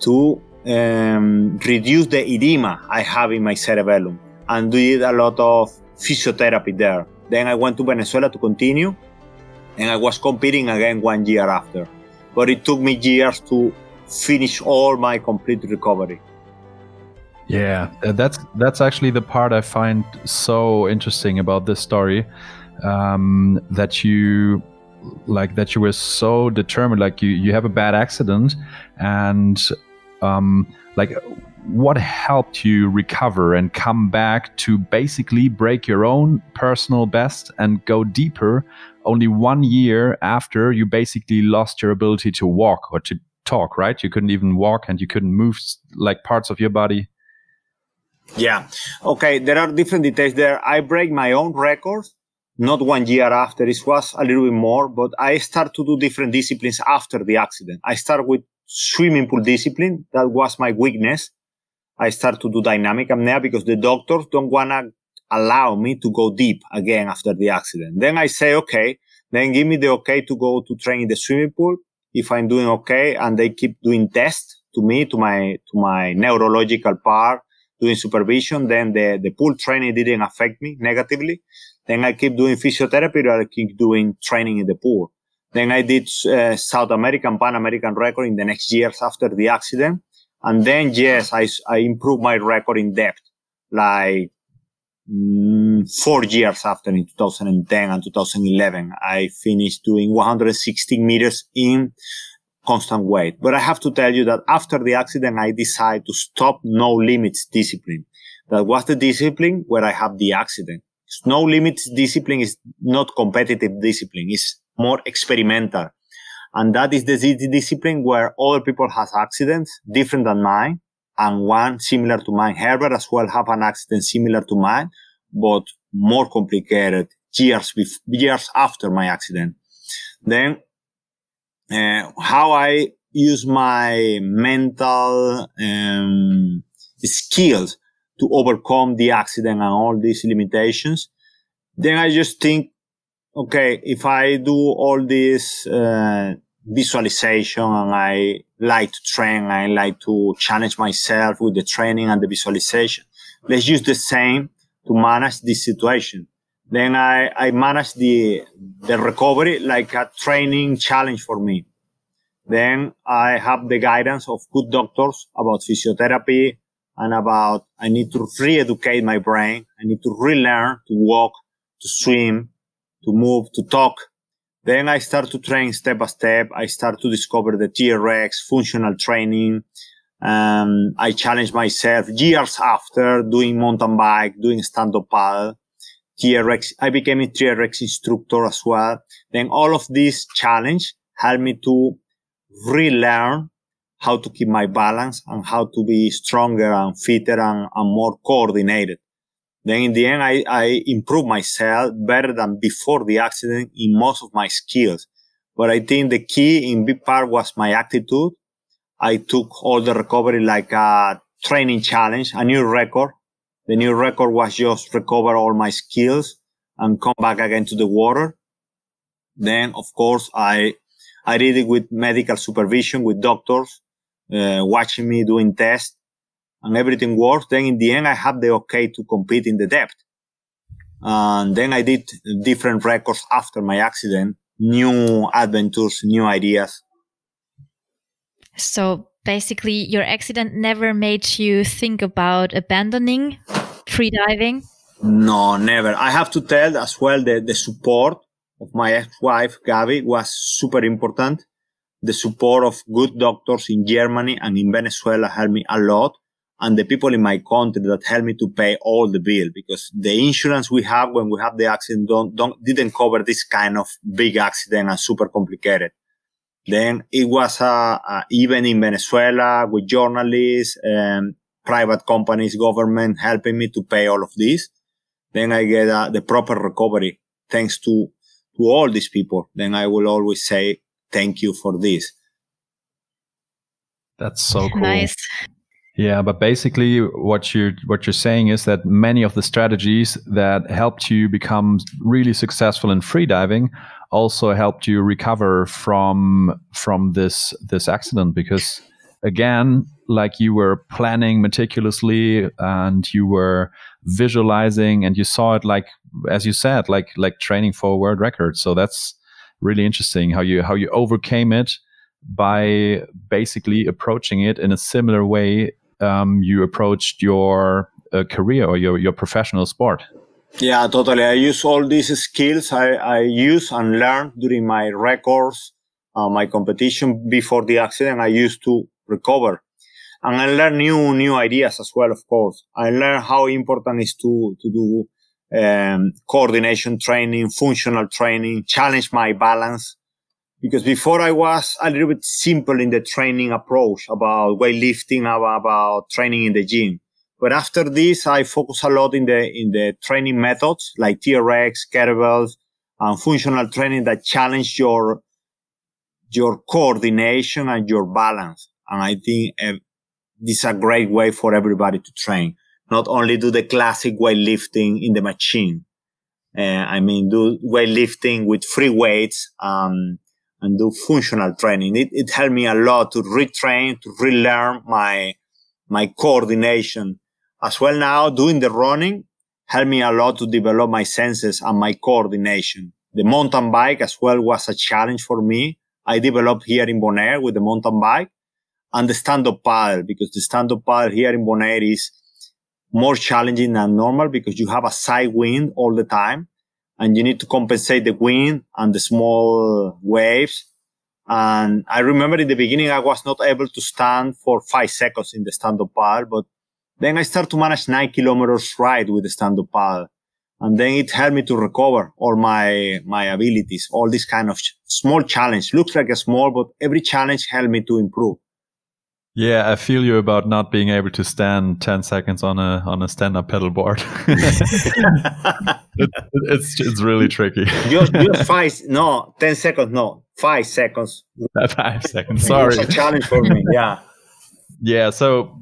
to um, reduce the edema I have in my cerebellum and did a lot of physiotherapy there. Then I went to Venezuela to continue and I was competing again one year after. But it took me years to finish all my complete recovery. Yeah, that's that's actually the part I find so interesting about this story. Um, that you like that you were so determined. Like you you have a bad accident, and um, like what helped you recover and come back to basically break your own personal best and go deeper only one year after you basically lost your ability to walk or to talk right? You couldn't even walk and you couldn't move like parts of your body. Yeah. Okay there are different details there. I break my own records not one year after. It was a little bit more but i start to do different disciplines after the accident. I start with swimming pool discipline. That was my weakness. I start to do dynamic apnea because the doctors don't want to allow me to go deep again after the accident. Then I say, okay, then give me the okay to go to train in the swimming pool. If I'm doing okay and they keep doing tests to me, to my, to my neurological part, doing supervision, then the, the pool training didn't affect me negatively. Then I keep doing physiotherapy or I keep doing training in the pool. Then I did uh, South American, Pan American record in the next years after the accident. And then, yes, I, I improved my record in depth, like Mm, four years after in 2010 and 2011. I finished doing 116 meters in constant weight. But I have to tell you that after the accident, I decided to stop no limits discipline. That was the discipline where I have the accident. No limits discipline is not competitive discipline. It's more experimental. And that is the discipline where other people has accidents different than mine and one similar to mine. Herbert as well have an accident similar to mine, but more complicated years, bef- years after my accident. Then, uh, how I use my mental, um, skills to overcome the accident and all these limitations. Then I just think okay, if I do all this uh, visualization and I like to train, I like to challenge myself with the training and the visualization. Let's use the same to manage this situation. Then I, I manage the, the recovery like a training challenge for me. Then I have the guidance of good doctors about physiotherapy and about I need to re-educate my brain. I need to relearn to walk, to swim, to move, to talk. Then I start to train step by step. I start to discover the TRX, functional training. Um, I challenge myself years after doing mountain bike, doing stand-up paddle. TRX, I became a TRX instructor as well. Then all of these challenge helped me to relearn how to keep my balance and how to be stronger and fitter and, and more coordinated. Then in the end, I, I improved myself better than before the accident in most of my skills. But I think the key in big part was my attitude. I took all the recovery like a training challenge, a new record. The new record was just recover all my skills and come back again to the water. Then, of course, I, I did it with medical supervision with doctors, uh, watching me doing tests and everything works, then in the end, I have the okay to compete in the depth. And then I did different records after my accident, new adventures, new ideas. So basically, your accident never made you think about abandoning freediving? No, never. I have to tell as well that the support of my ex-wife, Gabi, was super important. The support of good doctors in Germany and in Venezuela helped me a lot and the people in my country that helped me to pay all the bill because the insurance we have when we have the accident don't, don't didn't cover this kind of big accident and super complicated. Then it was uh, uh, even in Venezuela with journalists, um, private companies, government helping me to pay all of this. Then I get uh, the proper recovery thanks to to all these people. Then I will always say thank you for this. That's so cool. Nice. Yeah, but basically what you what you're saying is that many of the strategies that helped you become really successful in freediving also helped you recover from from this this accident because again like you were planning meticulously and you were visualizing and you saw it like as you said like like training for a world record. So that's really interesting how you how you overcame it by basically approaching it in a similar way um, you approached your uh, career or your, your professional sport yeah totally i use all these skills i, I use and learn during my records uh, my competition before the accident i used to recover and I learn new new ideas as well. Of course, I learn how important is to to do um, coordination training, functional training, challenge my balance. Because before I was a little bit simple in the training approach about weightlifting, about, about training in the gym. But after this, I focus a lot in the in the training methods like TRX, kettlebells, and functional training that challenge your your coordination and your balance. And I think uh, this is a great way for everybody to train. Not only do the classic weightlifting in the machine. Uh, I mean, do weightlifting with free weights, um, and do functional training. It, it helped me a lot to retrain, to relearn my, my coordination as well. Now doing the running helped me a lot to develop my senses and my coordination. The mountain bike as well was a challenge for me. I developed here in Bonaire with the mountain bike and the stand-up paddle because the stand-up paddle here in Bonaire is more challenging than normal because you have a side wind all the time and you need to compensate the wind and the small waves. And I remember in the beginning, I was not able to stand for five seconds in the stand-up paddle, but then I started to manage nine kilometers ride with the stand-up paddle. And then it helped me to recover all my, my abilities, all this kind of small challenge. Looks like a small, but every challenge helped me to improve. Yeah, I feel you about not being able to stand 10 seconds on a on a stand-up pedal board. it, it's it's really tricky. just just five no, 10 seconds no, 5 seconds. 5 seconds. Sorry. It's a challenge for me. Yeah. Yeah, so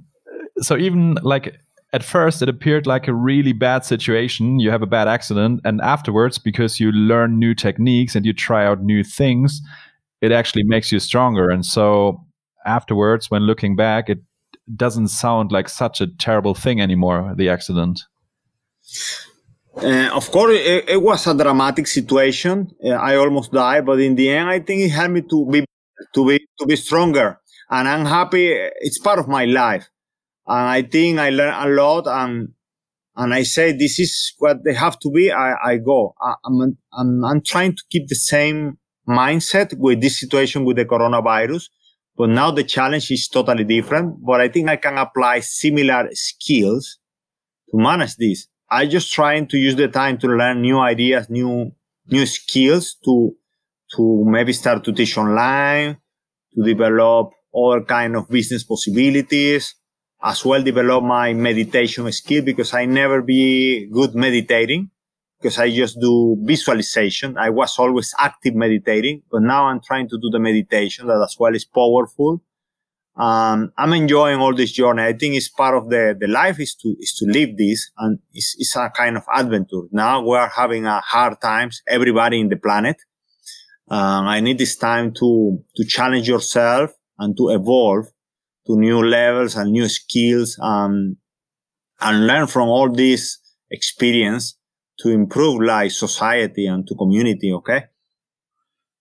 so even like at first it appeared like a really bad situation. You have a bad accident and afterwards because you learn new techniques and you try out new things, it actually makes you stronger. And so afterwards, when looking back, it doesn't sound like such a terrible thing anymore, the accident. Uh, of course, it, it, was a dramatic situation. Uh, I almost died, but in the end, I think it helped me to be to be to be stronger. And I'm happy. It's part of my life, and I think I learned a lot. And and I say this is what they have to be. I, I go. I, I'm, I'm I'm trying to keep the same mindset with this situation with the coronavirus but now the challenge is totally different. But I think I can apply similar skills to manage this. I just trying to use the time to learn new ideas, new, new skills to, to maybe start to teach online, to develop other kind of business possibilities, as well develop my meditation skill because I never be good meditating because I just do visualization. I was always active meditating, but now I'm trying to do the meditation that as well is powerful. Um, I'm enjoying all this journey. I think it's part of the, the life is to, is to live this and it's, it's a kind of adventure. Now we are having a hard times, everybody in the planet. Um, I need this time to, to challenge yourself and to evolve to new levels and new skills, um, and learn from all this experience to improve like society and to community. Okay.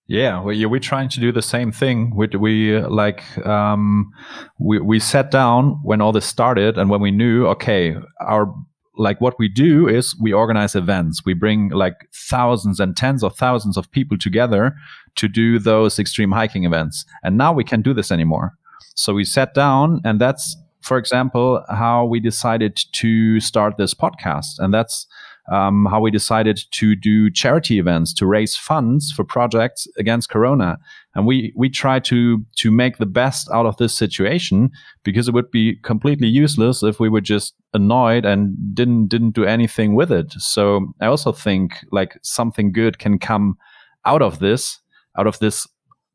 Yeah, we, we're trying to do the same thing. We, we like um, we we sat down when all this started, and when we knew, okay, our like what we do is we organize events. We bring like thousands and tens of thousands of people together to do those extreme hiking events, and now we can't do this anymore. So we sat down, and that's, for example, how we decided to start this podcast, and that's um, how we decided to do charity events to raise funds for projects against Corona. And we we try to to make the best out of this situation because it would be completely useless if we were just annoyed and didn't didn't do anything with it. So I also think like something good can come out of this, out of this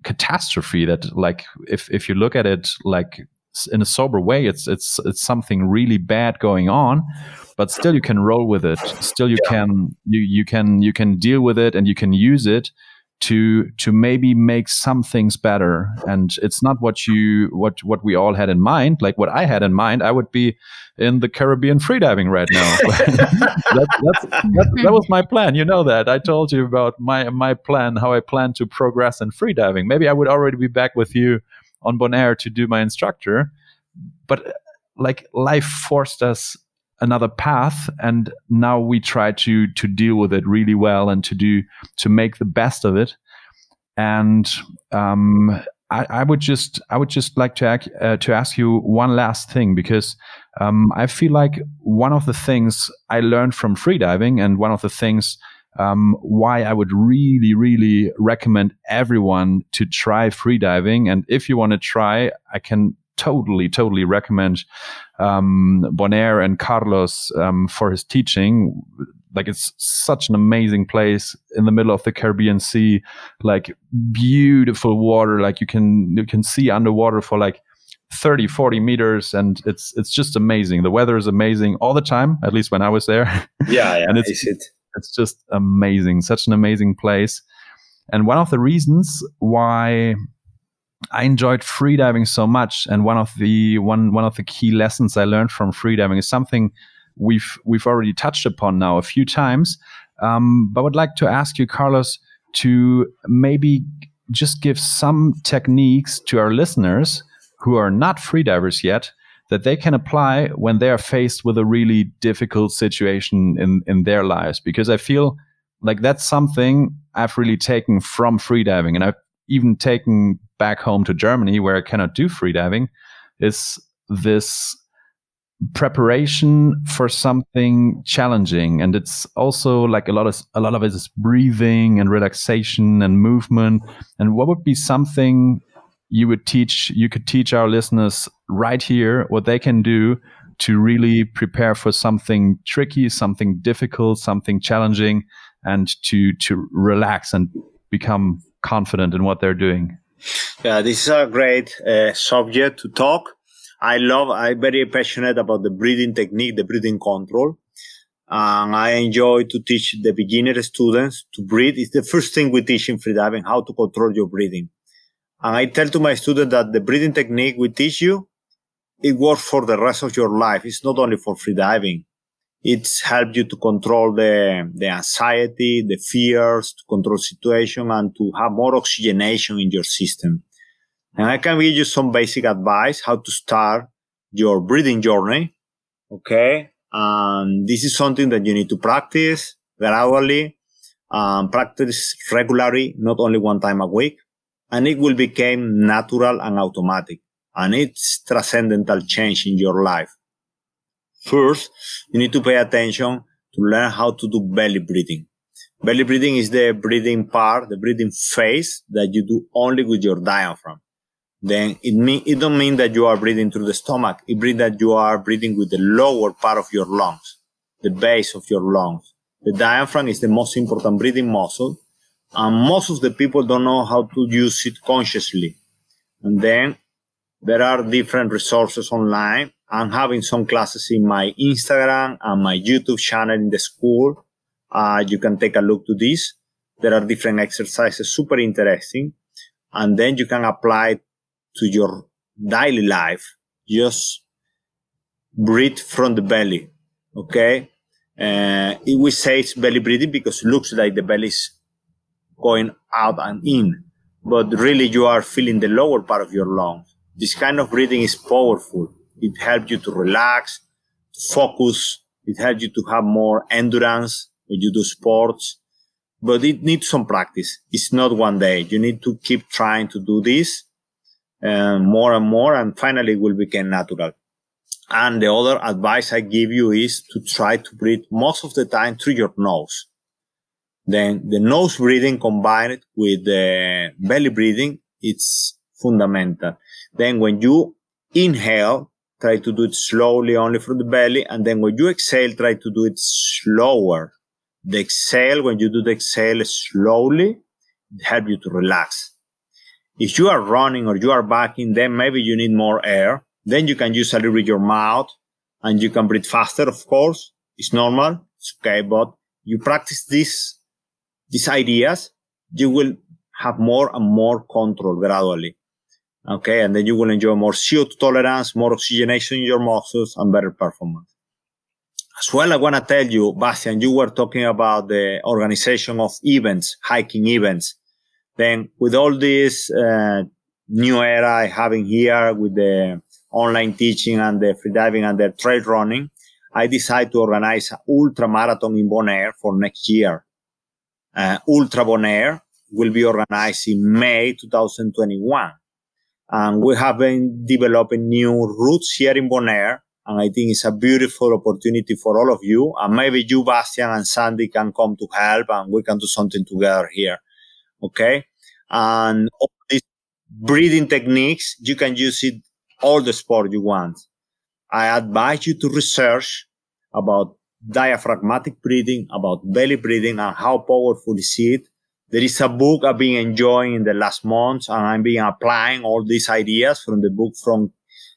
catastrophe that like if if you look at it like in a sober way it's it's it's something really bad going on but still you can roll with it. Still you yeah. can you you can you can deal with it and you can use it to to maybe make some things better. And it's not what you what what we all had in mind. Like what i had in mind i would be in the caribbean freediving right now. That, that's, that, that was my plan. You know that. I told you about my my plan how i plan to progress in freediving. Maybe i would already be back with you on bonaire to do my instructor but like life forced us another path and now we try to to deal with it really well and to do to make the best of it. And um, I, I, would just I would just like to uh, to ask you one last thing because um, I feel like one of the things I learned from freediving and one of the things um, why I would really really recommend everyone to try freediving and if you want to try I can totally, totally recommend um, Bonaire and Carlos um, for his teaching. Like it's such an amazing place in the middle of the Caribbean Sea, like beautiful water. Like you can you can see underwater for like 30 40 meters and it's it's just amazing the weather is amazing all the time at least when i was there yeah, yeah and it's, it. It's just amazing such an amazing place and one of the reasons why I enjoyed freediving so much, and one of the one one of the key lessons I learned from freediving is something we've we've already touched upon now a few times. Um, but I would like to ask you, Carlos, to maybe just give some techniques to our listeners who are not freedivers yet that they can apply when they are faced with a really difficult situation in in their lives. Because I feel like that's something I've really taken from freediving, and I've even taken back home to Germany, where I cannot do freediving, is this preparation for something challenging. And it's also like a lot of a lot of it is breathing and relaxation and movement. And what would be something you would teach you could teach our listeners right here what they can do to really prepare for something tricky something difficult something challenging and to to relax and become confident in what they're doing. Yeah, this is a great uh, subject to talk. I love, I'm very passionate about the breathing technique, the breathing control. And I enjoy to teach the beginner students to breathe. It's the first thing we teach in freediving, how to control your breathing. And I tell to my students that the breathing technique we teach you, it works for the rest of your life. It's not only for freediving it's helped you to control the, the anxiety, the fears, to control situation and to have more oxygenation in your system. And I can give you some basic advice how to start your breathing journey. Okay. And this is something that you need to practice gradually, um, practice regularly, not only one time a week. And it will become natural and automatic. And it's transcendental change in your life. First, you need to pay attention to learn how to do belly breathing. Belly breathing is the breathing part, the breathing phase that you do only with your diaphragm. Then it mean, it don't mean that you are breathing through the stomach. It means that you are breathing with the lower part of your lungs, the base of your lungs. The diaphragm is the most important breathing muscle and most of the people don't know how to use it consciously. And then there are different resources online I'm having some classes in my Instagram and my YouTube channel in the school. Uh, you can take a look to this. There are different exercises, super interesting. And then you can apply it to your daily life. Just breathe from the belly. Okay. Uh, we say it's belly breathing because it looks like the belly is going out and in, but really you are feeling the lower part of your lungs. This kind of breathing is powerful it helps you to relax, to focus. It helps you to have more endurance when you do sports, but it needs some practice. It's not one day. You need to keep trying to do this uh, more and more, and finally it will become natural. And the other advice I give you is to try to breathe most of the time through your nose. Then the nose breathing combined with the belly breathing, it's fundamental. Then when you inhale, try to do it slowly only from the belly. And then when you exhale, try to do it slower. The exhale, when you do the exhale slowly, help you to relax. If you are running or you are backing, then maybe you need more air. Then you can use a little bit your mouth and you can breathe faster, of course. It's normal. It's okay. But you practice this, these ideas, you will have more and more control gradually. Okay. And then you will enjoy more CO2 tolerance, more oxygenation in your muscles and better performance. As well, I want to tell you, Bastian, you were talking about the organization of events, hiking events. Then with all this, uh, new era I having here with the online teaching and the freediving and the trail running, I decided to organize an ultra marathon in Bonaire for next year. Uh, ultra Bonaire will be organized in May 2021. And we have been developing new routes here in Bonaire. And I think it's a beautiful opportunity for all of you. And maybe you, Bastian and Sandy can come to help and we can do something together here. Okay. And all these breathing techniques, you can use it all the sport you want. I advise you to research about diaphragmatic breathing, about belly breathing and how powerful is it. There is a book I've been enjoying in the last months and I've been applying all these ideas from the book from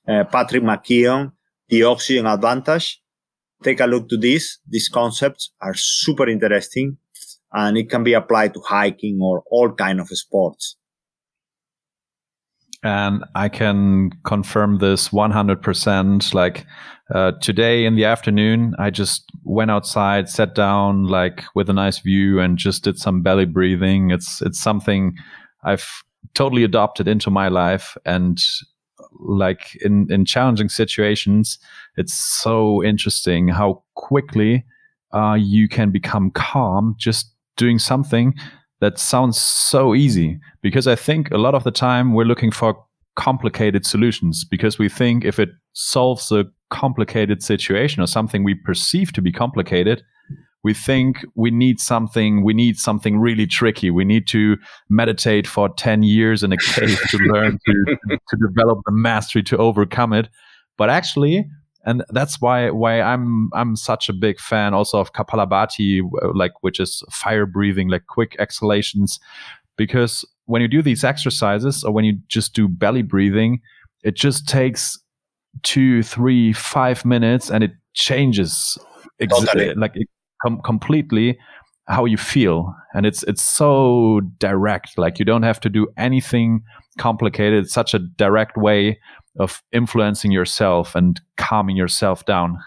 uh, Patrick McKeown, The Oxygen Advantage. Take a look to this. These concepts are super interesting and it can be applied to hiking or all kind of sports. And I can confirm this 100%. Like uh, today in the afternoon, I just went outside, sat down, like with a nice view, and just did some belly breathing. It's it's something I've totally adopted into my life, and like in in challenging situations, it's so interesting how quickly uh, you can become calm just doing something that sounds so easy because I think a lot of the time we're looking for complicated solutions because we think if it solves a complicated situation or something we perceive to be complicated, we think we need something, we need something really tricky. We need to meditate for 10 years in a cave to learn to, to develop the mastery to overcome it. But actually, and that's why why I'm I'm such a big fan also of Kapalabhati, like which is fire breathing, like quick exhalations, because when you do these exercises or when you just do belly breathing, it just takes two, three, five minutes, and it changes ex- totally. Eh, like com- completely how you feel, and it's it's so direct. Like you don't have to do anything complicated. It's such a direct way of influencing yourself and calming yourself down?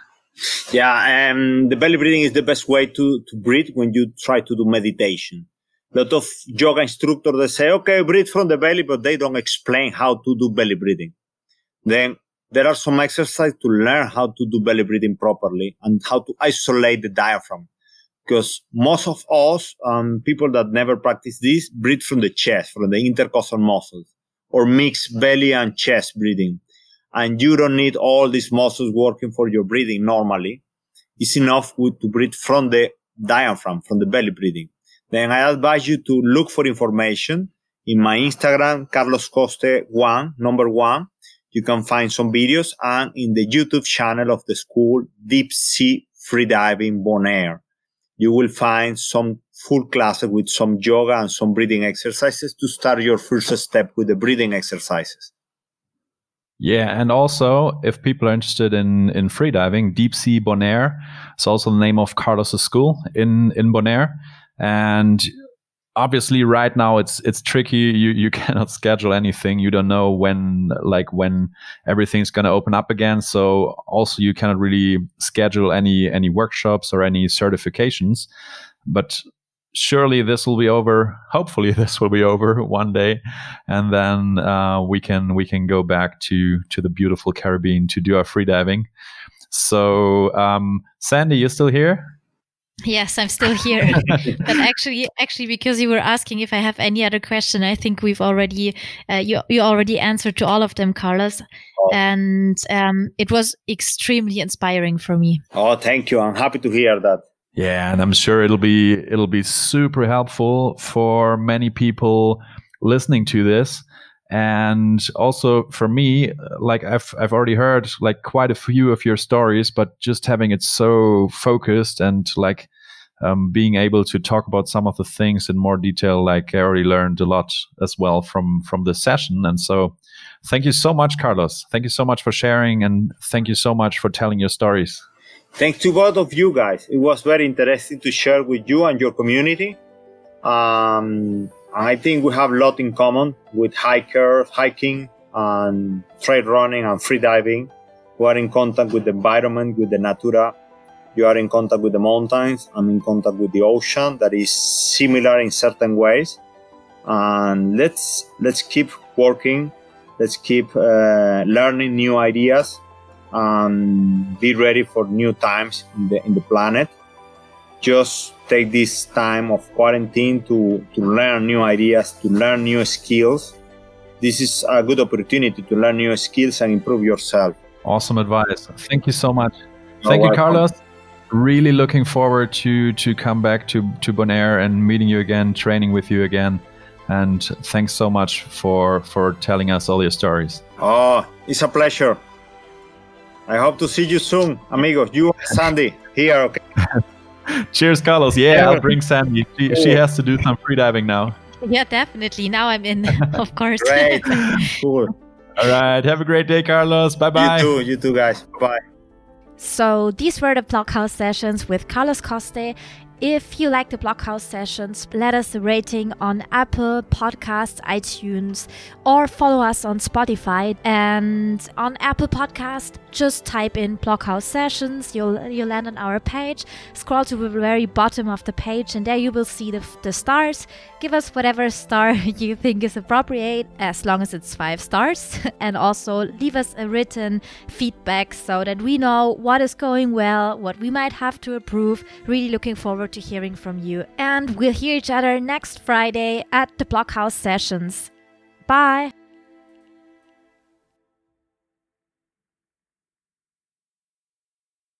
Yeah, um, the belly breathing is the best way to, to breathe when you try to do meditation. A lot of yoga instructors they say, okay, breathe from the belly, but they don't explain how to do belly breathing. Then there are some exercises to learn how to do belly breathing properly and how to isolate the diaphragm. Because most of us, um, people that never practice this, breathe from the chest, from the intercostal muscles or mix belly and chest breathing. And you don't need all these muscles working for your breathing normally. It's enough to breathe from the diaphragm, from the belly breathing. Then I advise you to look for information in my Instagram, Carlos Coste one, number one. You can find some videos and in the YouTube channel of the school, Deep Sea Freediving Bonaire you will find some full classes with some yoga and some breathing exercises to start your first step with the breathing exercises. Yeah, and also if people are interested in in freediving, Deep Sea Bonaire is also the name of Carlos's school in in Bonaire, and obviously right now it's it's tricky. You you cannot schedule anything. You don't know when like when everything's going to open up again. So also you cannot really schedule any any workshops or any certifications. But surely this will be over hopefully this will be over one day and then uh, we can we can go back to to the beautiful caribbean to do our free diving. so um, sandy you're still here Yes, I'm still here. but actually, actually, because you were asking if I have any other question, I think we've already uh, you you already answered to all of them, Carlos, oh. and um, it was extremely inspiring for me. Oh, thank you. I'm happy to hear that. Yeah, and I'm sure it'll be it'll be super helpful for many people listening to this and also for me like i've i've already heard like quite a few of your stories but just having it so focused and like um, being able to talk about some of the things in more detail like i already learned a lot as well from from this session and so thank you so much, Carlos. Thank you so much for sharing and thank you so much for telling your stories. Thanks to both of you guys. It was very interesting to share with you and your community. Um, I think we have a lot in common with hikers, hiking, and trail running and free diving. We are in contact with the environment, with the natura. You are in contact with the mountains. I'm in contact with the ocean that is similar in certain ways. And let's let's keep working. Let's keep uh, learning new ideas and be ready for new times in the in the planet. Just take this time of quarantine to to learn new ideas, to learn new skills. This is a good opportunity to learn new skills and improve yourself. Awesome advice. Thank you so much. Thank you, Carlos. Really looking forward to to come back to to Bonaire and meeting you again, training with you again. And thanks so much for for telling us all your stories. Oh, it's a pleasure. I hope to see you soon, amigos. You, Sandy, here. Okay. Cheers, Carlos. Yeah, I'll bring Sandy. She, she has to do some freediving now. Yeah, definitely. Now I'm in, of course. Great. cool. All right. Have a great day, Carlos. Bye bye. You too. You too, guys. Bye. So these were the Blockhouse sessions with Carlos Coste if you like the Blockhouse sessions, let us a rating on Apple Podcasts, iTunes, or follow us on Spotify. And on Apple Podcast, just type in Blockhouse sessions. You'll you'll land on our page. Scroll to the very bottom of the page, and there you will see the, the stars. Give us whatever star you think is appropriate, as long as it's five stars. and also leave us a written feedback so that we know what is going well, what we might have to improve. Really looking forward forward to hearing from you. And we'll hear each other next Friday at the Blockhouse Sessions. Bye!